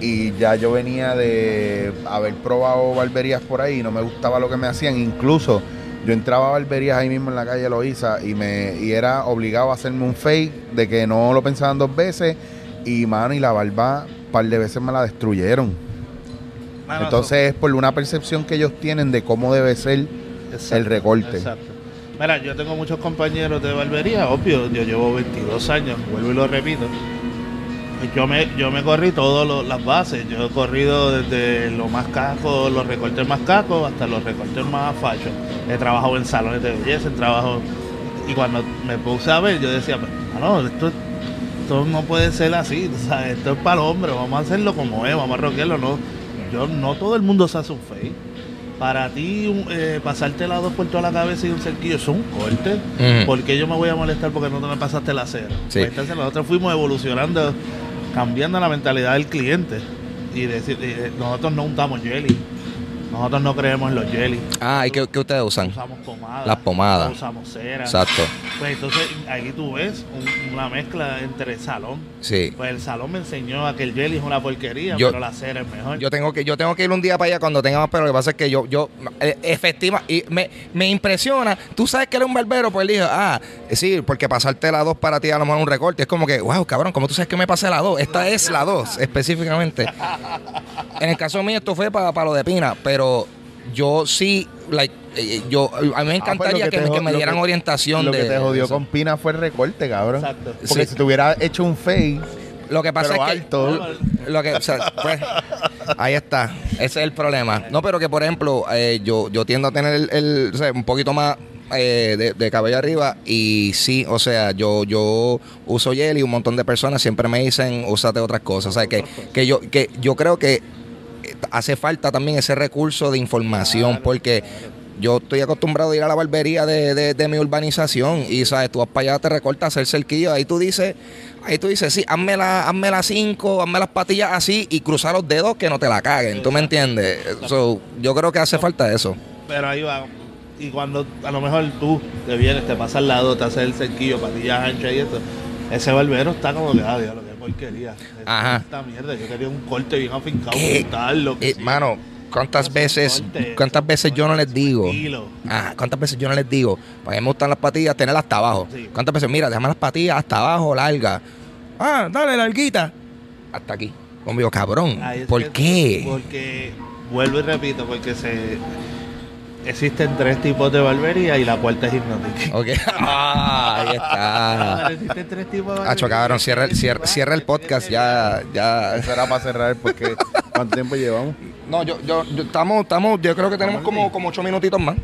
y ya yo venía de haber probado barberías por ahí y no me gustaba lo que me hacían, incluso yo entraba a barberías ahí mismo en la calle Loíza y me y era obligado a hacerme un fake de que no lo pensaban dos veces y mano y la barba un par de veces me la destruyeron. Entonces es por una percepción que ellos tienen de cómo debe ser Exacto, el recorte. Exacto. Mira, yo tengo muchos compañeros de barbería, obvio, yo llevo 22 años, vuelvo y lo repito. Yo me, yo me corrí todas las bases, yo he corrido desde lo más caco, los recortes más cacos, hasta los recortes más fachos. He trabajado en salones de belleza, he trabajado... Y cuando me puse a ver, yo decía, pues, no, esto, esto no puede ser así, o sea, esto es para el hombre, vamos a hacerlo como es, vamos a rockearlo, no. Yo, no todo el mundo se hace un fake. Para ti, un- eh, pasarte las dos por toda la cabeza y un cerquillo es un corte. Ujú. ¿Por qué yo me voy a molestar porque no te me pasaste la cera? Sí. Pues entonces nosotros fuimos evolucionando, cambiando la mentalidad del cliente. Y decir, eh, nosotros no untamos jelly. Nosotros no creemos en los jelly. Ah, ¿y qué, qué ustedes usan? Usamos pomadas. Las pomadas. Usamos cera. Exacto. Pues entonces ahí tú ves un- una mezcla entre el salón. Sí. Pues el salón me enseñó a que el jelly es una porquería, Yo- pero la cera es mejor. Yo tengo que yo tengo que ir un día para allá cuando tenga más pelo. Lo que pasa es que yo yo eh, efectiva y me, me impresiona. Tú sabes que eres un barbero, pues él dijo, ah, sí, porque pasarte la 2 para ti a lo mejor un recorte es como que, wow, cabrón, ¿cómo tú sabes que me pasé la 2? Esta es la 2 específicamente. En el caso mío esto fue para lo de Pina, pero yo sí like eh, yo a mí me Ah, pues encantaría que, me- jo- que me lo dieran que- orientación Lo de que te jodió eso. con Pina fue el recorte, cabrón. Exacto. Porque Sí. si te hubiera hecho un fake, Lo que pasa pero es que alto, Lo que, o sea, pues, ahí está. Ese es el problema. No, pero que por ejemplo, eh, yo, yo tiendo a tener el, el, o sea, un poquito más eh, de, de cabello arriba y sí, o sea, yo, yo uso gel y un montón de personas siempre me dicen, úsate otras cosas. O sea, que, que yo, que yo creo que eh, hace falta también ese recurso de información porque yo estoy acostumbrado a ir a la barbería de, de- de mi urbanización y sabes, tú vas para allá, te recortas, hacer cerquillo, ahí tú dices, ahí tú dices, sí, hazme la, hazme las cinco, hazme las patillas así y cruzar los dedos que no te la caguen, ¿tú me entiendes? So, yo creo que hace falta eso. Pero ahí va. Y cuando a lo mejor tú te vienes, te pasas al lado, te haces el cerquillo, patillas anchas y esto, ese barbero está como que, ah, diablo, porquería. Ajá. Esta mierda, yo quería un corte bien afincado, ¿Qué? brutal, lo que Eh, mano, ¿cuántas veces, cortes, cuántas veces yo no les digo? Ah, ¿cuántas veces yo no les digo? Para mí me gustan las patillas, tenerlas hasta abajo. Sí. ¿Cuántas veces? Mira, déjame las patillas hasta abajo, larga. Ah, dale, larguita. Hasta aquí. Conmigo, cabrón. ¿Por que- qué? Porque, vuelvo y repito, porque se existen tres tipos de barbería y la cuarta es hipnótica. Ok. Ah, ahí está. existen tres tipos de barbería. Hacho, cabrón, cierra, el- cierra, cierra el podcast ya, ya. Eso era para cerrar porque ¿cuánto tiempo llevamos? No, yo, yo, yo- estamos, estamos, yo creo que tenemos como, como ocho minutitos más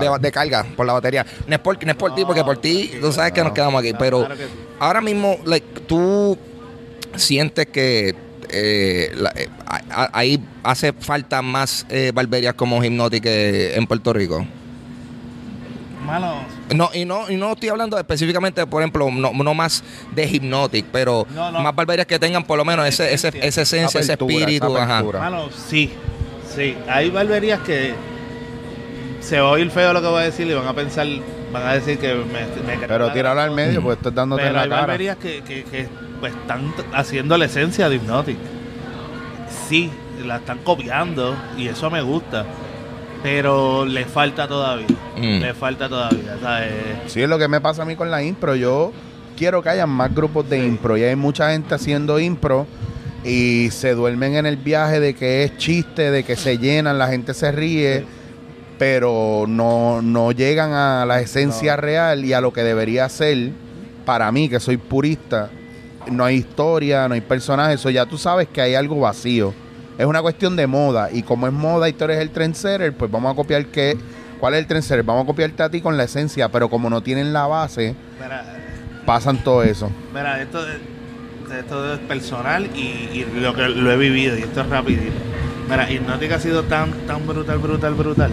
de, de carga por la batería. No es por, no es por ti, porque por ti, tú sabes que nos quedamos aquí. Pero Claro que sí. ahora mismo, like, tú sientes que eh, la- eh, a- ahí hace falta más eh, barberías como Hypnotic eh, en Puerto Rico. Mano, No, y no, y no estoy hablando específicamente, por ejemplo, no, no más de Hypnotic, pero No, no. más barberías que tengan por lo menos ese, ese, Esencia. esa esencia, ese Apertura, espíritu. esa Ajá. Mano, sí, sí. Hay barberías que se va a oír feo lo que voy a decir y van a pensar, van a decir que me, me Pero tíralo al medio, pues estás dándote en Pero la hay cara. barberías que, que, que, pues, están haciendo la esencia de Hypnotic. Sí, la están copiando y eso me gusta. Pero le falta todavía. Mm. Le falta todavía. ¿sabes? Sí, es lo que me pasa a mí con la impro. Yo quiero que haya más grupos de impro. Y hay mucha gente haciendo impro y se duermen en el viaje de que es chiste, de que se llenan, la gente se ríe, pero no, no llegan a la esencia real y a lo que debería ser. Para mí, que soy purista, no hay historia, no hay personajes. Eso ya tú sabes que hay algo vacío. Es una cuestión de moda. Y como es moda y tú eres el trendsetter, pues vamos a copiar qué. ¿Cuál es el trendsetter? Vamos a copiarte a ti con la esencia, pero como no tienen la base, Mira, pasan todo eso. Mira, esto, es- esto es personal y, y lo que lo he vivido y esto es rapidito. Mira, Hipnótica ha sido tan, tan brutal, brutal, brutal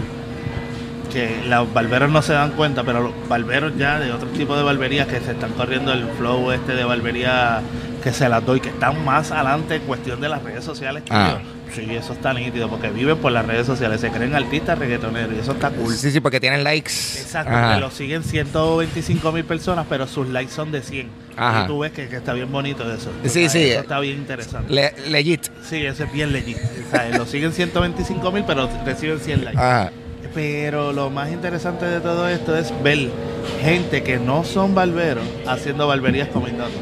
que los barberos no se dan cuenta, pero los barberos ya de otro tipo de barberías que se están corriendo el flow este de barbería que se las doy, que están más adelante en cuestión de las redes sociales que Ah. yo. Sí, eso está nítido, porque viven por las redes sociales, se creen artistas reggaetoneros y eso está cool. Sí, sí, porque tienen likes. Exacto, que lo siguen 125 mil personas, pero sus likes son de 100. Ajá. Y tú ves que, que está bien bonito eso. Sí, O sea, sí. Eso está bien interesante. Le- legit. Sí, eso es bien legit. O sea, lo siguen 125 mil, pero reciben 100 likes. Ajá. Pero lo más interesante de todo esto es ver gente que no son barberos haciendo barberías Hipnotic.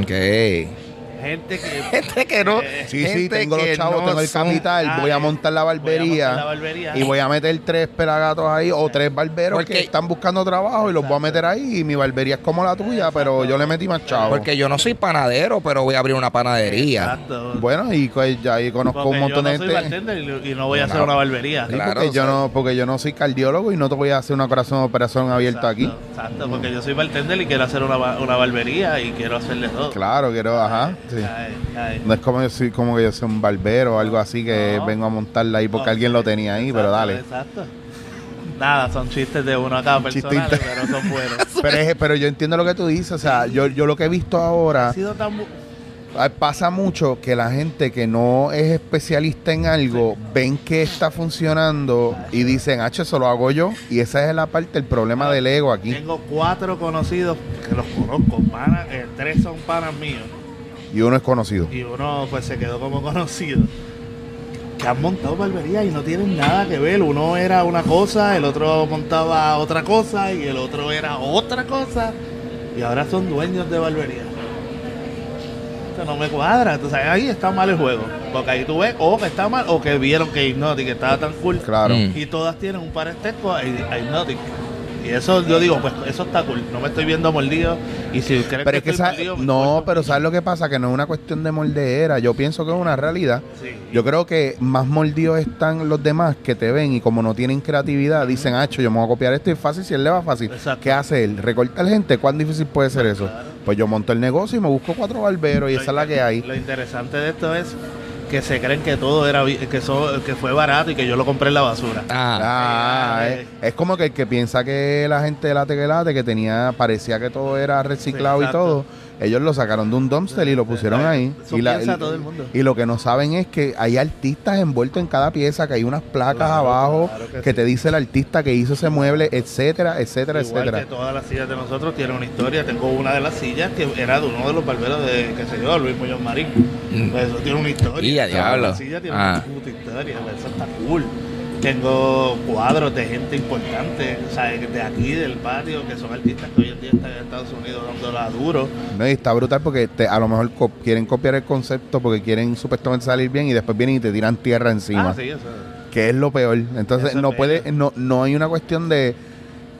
Ok. Gente que... Gente que no. Eh, Sí, sí, tengo los chavos, no tengo el capital, voy a montar la voy a barbería. montar la barbería. Y voy a meter tres pelagatos ahí o tres barberos Porque- que están buscando trabajo y los voy a meter ahí. Y mi barbería es como la tuya, pero yo le metí más chavo. Porque yo no soy panadero, pero voy a abrir una panadería. Exacto. Bueno, y pues ya ahí conozco Porque un montón de soy gente. y, no voy a hacer una barbería. Sí, Claro, porque, o yo no, porque yo no soy cardiólogo y no te voy a hacer una corazón operación abierta aquí. Exacto, porque yo soy bartender y quiero hacer una, una barbería y quiero hacerle todo. Claro, quiero, ajá. Sí. Ay, ay. No es como yo soy como que yo soy un barbero o algo así que No. vengo a montarla ahí porque No, alguien lo tenía ahí, pero dale. Exacto. Nada, son chistes de uno acá Chiste personales, inter- pero son buenos. Pero, es- pero yo entiendo lo que tú dices, o sea, yo, yo lo que he visto ahora, ha sido tan bu- ah, pasa mucho que la gente que no es especialista en algo, ven que está funcionando y dicen, H, eso lo hago yo, y esa es la parte, el problema del ego aquí. Tengo cuatro conocidos que los conozco, panas, eh, tres son panas míos Y uno es conocido. y uno pues se quedó como conocido. Que han montado barberías y no tienen nada que ver. Uno era una cosa, el otro montaba otra cosa y el otro era otra cosa. Y ahora son dueños de barbería. Esto no me cuadra. Entonces ahí está mal el juego. Porque ahí tú ves o que está mal o que vieron que Hypnotic estaba tan cool. Claro. Mm. Y todas tienen un parentesco a, a Hypnotic. Y eso yo digo, pues eso está cool. No me estoy viendo mordido. Y si crees Pero es que, mordido, me no, pero ¿sabes lo que pasa? Que no es una cuestión de moldeera. Yo pienso que es una realidad. Sí. Yo creo que más mordidos están los demás que te ven y como no tienen creatividad, dicen, ah, yo me voy a copiar esto y es fácil, si él le va fácil. Exacto. ¿Qué hace él? ¿Recortar gente? ¿Cuán difícil puede ser eso? Pues yo monto el negocio y me busco cuatro barberos y Lo esa es la que hay. Lo interesante de esto es que se creen que todo era que, so- que fue barato y que yo lo compré en la basura. Ah, Ah, Eh, es, es como que el que piensa que la gente de late que late, que tenía, parecía que todo era reciclado Sí, y todo, ellos lo sacaron de un dumpster y lo pusieron ahí. Eso y, la- piensa y- todo el mundo. y lo que no saben es que hay artistas envueltos en cada pieza, que hay unas placas Claro, abajo claro que, que sí. te dice el artista que hizo ese mueble, etcétera, etcétera, Igual etcétera. que todas las sillas de nosotros tienen una historia. Tengo una de las sillas que era de uno de los barberos de, qué sé yo, Luis Muñoz Marín. Pues eso tiene una historia. Y a diablo. La silla tiene Ah. una puta historia. Eso está cool. Tengo cuadros de gente importante, o sea, de aquí, del patio, que son artistas que hoy en día están en Estados Unidos dándola duro. No, y está brutal porque te- a lo mejor co- quieren copiar el concepto porque quieren supuestamente salir bien y después vienen y te tiran tierra encima. Ah, sí, eso. que es lo peor. Entonces Eso no puede, no, no hay una cuestión de,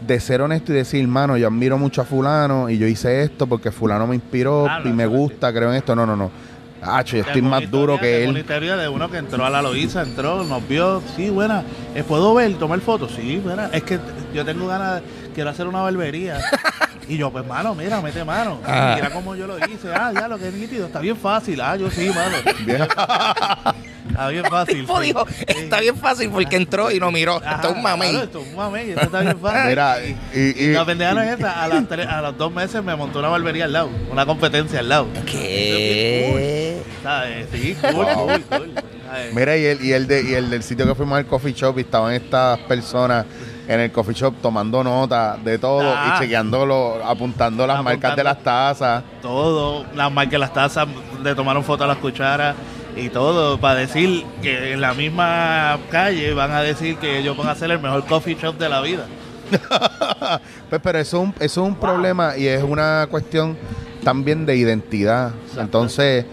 de ser honesto y decir, mano, yo admiro mucho a fulano y yo hice esto porque fulano me inspiró Ah, no, y me gusta, creo en esto. No, no, no. Hacho, yo estoy más duro que él. historia de uno que entró a la Loíza, entró, nos vio, sí, buena, eh, ¿puedo ver, tomar fotos? Sí, buena, es que yo tengo ganas, quiero hacer una barbería. y yo, pues, mano, mira, mete mano. Ah. Mira cómo yo lo hice. Ah, ya, lo que es nítido, está bien fácil. Ah, yo sí, mano. está bien fácil. tipo sí. dijo, Sí. está bien fácil porque entró y no miró. Ajá, Esto es un mamey. claro, esto es un mamey, esto está bien fácil. Mira, y, y- La pendeja no es esa. A, las tres- a los dos meses me montó una barbería al lado, una competencia al lado. ¿Qué? ¿Sabes? Sí, cool, Wow. cool, cool. ¿Sabes? mira, y el, y el de, y el del sitio que fuimos al coffee shop y estaban estas personas en el coffee shop tomando nota de todo Ah. y chequeándolo, apuntando las marcas de las tazas. todo, las marcas, las tazas, le tomaron foto a las cucharas y todo, para decir que en la misma calle van a decir que ellos van a ser el mejor coffee shop de la vida. Pues, pero eso es un, eso es un problema y es una cuestión también de identidad. Entonces,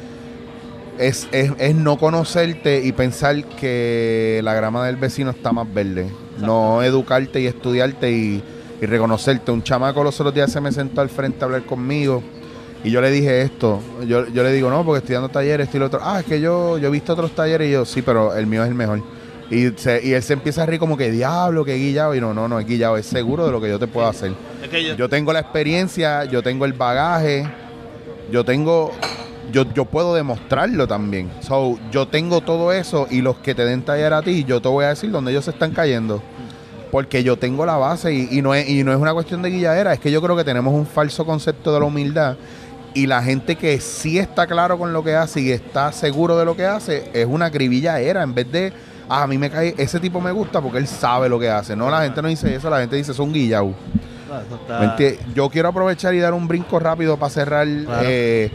es, es, es no conocerte y pensar que la grama del vecino está más verde. No educarte y estudiarte y, y reconocerte. Un chamaco los otros días se me sentó al frente a hablar conmigo y yo le dije esto. Yo, yo le digo, no, porque estoy dando talleres, esto y lo otro. Ah, es que yo, yo he visto otros talleres y yo, sí, pero el mío es el mejor. Y, se- y él se empieza a reír como que diablo, que guillado. Y no, no, no es guillado, es seguro de lo que yo te puedo hacer. Es que yo, Yo tengo la experiencia, yo tengo el bagaje, yo tengo, yo, yo puedo demostrarlo también. So, yo tengo todo eso y los que te den taller a ti, yo te voy a decir dónde ellos se están cayendo. Porque yo tengo la base y, y no es, y no es una cuestión de guilladera, es que yo creo que tenemos un falso concepto de la humildad. Y la gente que sí está claro con lo que hace y está seguro de lo que hace, es una era En vez de, ah, a mí me cae, ese tipo me gusta porque él sabe lo que hace. No, la gente no dice eso, la gente dice, son guillao. Ah, eso está- ¿Me entiendes? Yo quiero aprovechar y dar un brinco rápido para cerrar Claro. eh,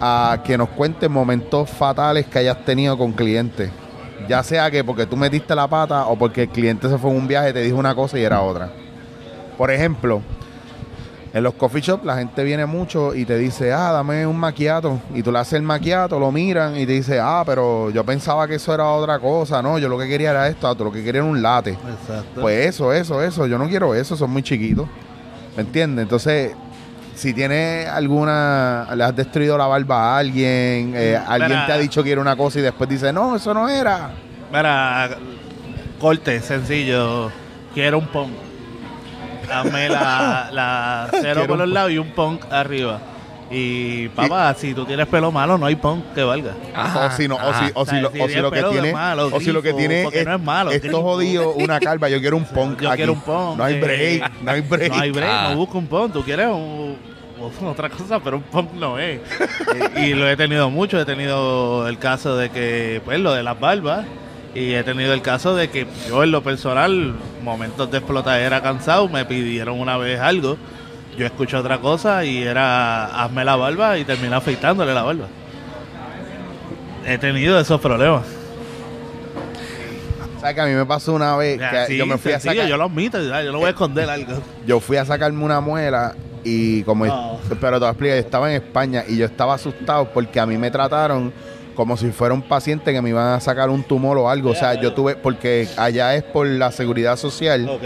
a que nos cuentes momentos fatales que hayas tenido con clientes. Ya sea que porque tú metiste la pata o porque el cliente se fue en un viaje, te dijo una cosa y era otra. Por ejemplo, en los coffee shops la gente viene mucho y te dice, ah, dame un maquiato. Y tú le haces el maquiato, lo miran y te dice, ah, pero yo pensaba que eso era otra cosa. No, yo lo que quería era esto, lo que quería era un latte. Exacto. Pues eso, eso, eso. Yo no quiero eso, son muy chiquitos. ¿Me entiendes? Entonces, si tienes alguna. Le has destruido la barba a alguien, eh, alguien Mira. te ha dicho que era una cosa y después dice, no, eso no era. Mira, corte, sencillo. Quiero un punk. Hazme la, la cero por los lados y un punk arriba. Y papá, si tú tienes pelo malo, no hay punk que valga. o si no, o si, o si lo, o si lo que pelo de tiene, malo, o si lo que grifo, tiene porque no es malo, esto grifo. jodido, una calva, yo quiero un punk Yo aquí. quiero un punk. No hay eh, break, no hay break. No hay break, Ah. no busco un punk. Tú quieres un- otra cosa, pero un punk no es. Eh, y lo he tenido mucho. He tenido el caso de que, pues, lo de las barbas. Y he tenido el caso de que yo, en lo personal, momentos de explotadera cansado, me pidieron una vez algo. Yo escuché otra cosa y era hazme la barba y terminé afeitándole la barba. He tenido esos problemas. ¿Sabes que a mí me pasó una vez que Sí, yo me fui a sacar, yo lo admito, yo no voy a esconder algo. yo fui a sacarme una muela y como Oh. pero te voy a explicar, yo estaba en España y yo estaba asustado porque a mí me trataron como si fuera un paciente que me iban a sacar un tumor o algo, o sea, yo tuve porque allá es por la seguridad social Ok.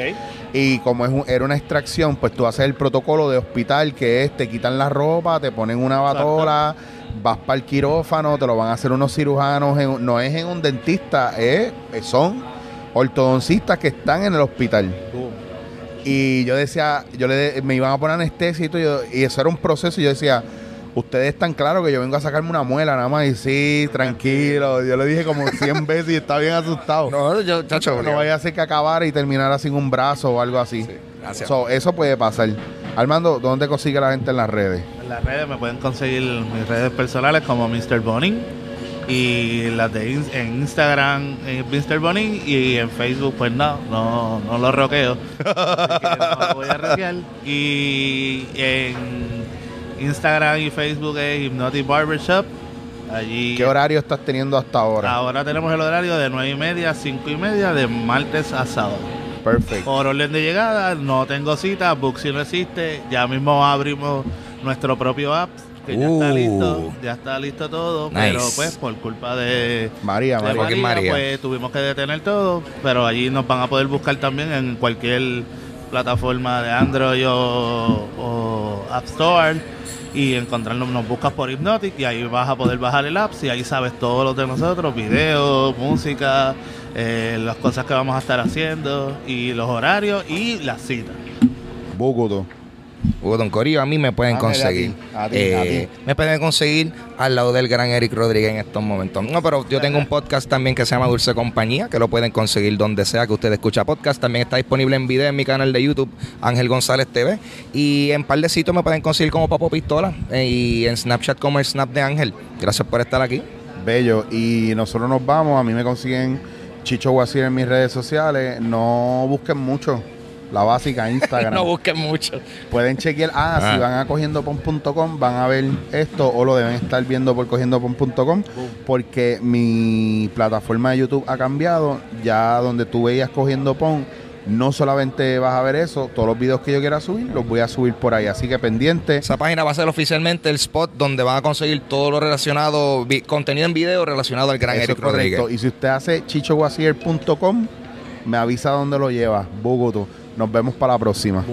y como es un- era una extracción, pues tú haces el protocolo de hospital que es te quitan la ropa, te ponen una batola, vas para el quirófano, te lo van a hacer unos cirujanos, en no es en un dentista, es, son ortodoncistas que están en el hospital. Y yo decía, yo le me iban a poner anestesia y todo, y eso era un proceso. Y yo decía, Ustedes están claros que yo vengo a sacarme una muela nada más y sí, tranquilo. Yo le dije como 100 veces y está bien asustado. No, No, yo, chacho, vaya a ser que acabara y terminara sin un brazo o algo así. gracias. So, eso puede pasar. Armando, ¿dónde consigue la gente en las redes? En las redes me pueden conseguir mis redes personales como Mr. Boning y las de in- en Instagram eh, Mr. Boning y en Facebook pues no, no, no lo roqueo. No lo voy a rockear. Y en Instagram y Facebook es Hypnotic Barbershop. Allí ¿Qué horario estás teniendo hasta ahora? ahora tenemos el horario de 9 y media a 5 y media de martes a sábado. Perfecto. Por orden de llegada, no tengo cita, Booksy no existe. Ya mismo abrimos nuestro propio app, que ya está Uh. listo, ya está listo todo, Nice. pero pues por culpa de, María, de María. Pues tuvimos que detener todo, pero allí nos van a poder buscar también en cualquier plataforma de Android o, o App Store y encontrarnos, nos buscas por Hypnotic y ahí vas a poder bajar el app y ahí sabes todo lo de nosotros, videos, música, eh, las cosas que vamos a estar haciendo y los horarios y las citas. Búcuto. Hugo Don Corillo, a mí me pueden Ángel, a conseguir. ti, a ti, eh, a ti. Me pueden conseguir al lado del gran Eric Rodríguez en estos momentos. No, pero yo tengo un podcast también que se llama Dulce Compañía, que lo pueden conseguir donde sea que usted escucha podcast. También está disponible en video en mi canal de YouTube, Ángel González TV. Y en par de sitios me pueden conseguir como Papo Pistola eh, y en Snapchat como el Snap de Ángel. Gracias por estar aquí. Bello. Y nosotros nos vamos. A mí me consiguen Chicho Guasir en mis redes sociales. No busquen mucho. La básica, Instagram. no busquen mucho. Pueden chequear. Ah, Ah. si van a cogiendopon.com van a ver esto o lo deben estar viendo por cogiendopon.com porque mi plataforma de YouTube ha cambiado. Ya donde tú veías cogiendo pon, no solamente vas a ver eso, todos los videos que yo quiera subir los voy a subir por ahí. Así que pendiente. Esa página va a ser oficialmente el spot donde van a conseguir todo lo relacionado, contenido en video relacionado al gran Eso Eric. Rodríguez. Y si usted hace chichowasier.com, me avisa dónde lo lleva. Bogotá. Nos vemos para la próxima.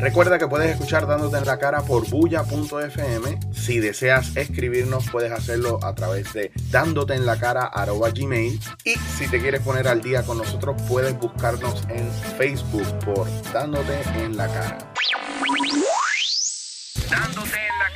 Recuerda que puedes escuchar Dándote en la cara por bulla.fm. Si deseas escribirnos, puedes hacerlo a través de dándote en la cara gmail. Y si te quieres poner al día con nosotros, puedes buscarnos en Facebook por Dándote en la cara. Dándote en la